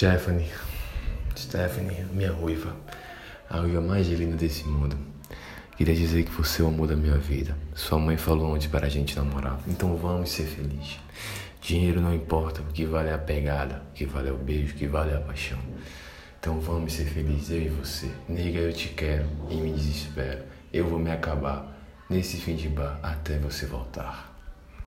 Stephanie, Stephanie, minha ruiva, a ruiva mais linda desse mundo. Queria dizer que você é o amor da minha vida. Sua mãe falou onde para a gente namorar. Então vamos ser felizes. Dinheiro não importa, o que vale é a pegada, o que vale é o beijo, o que vale é a paixão. Então vamos ser felizes, eu e você. Nega, eu te quero e me desespero. Eu vou me acabar nesse fim de bar até você voltar.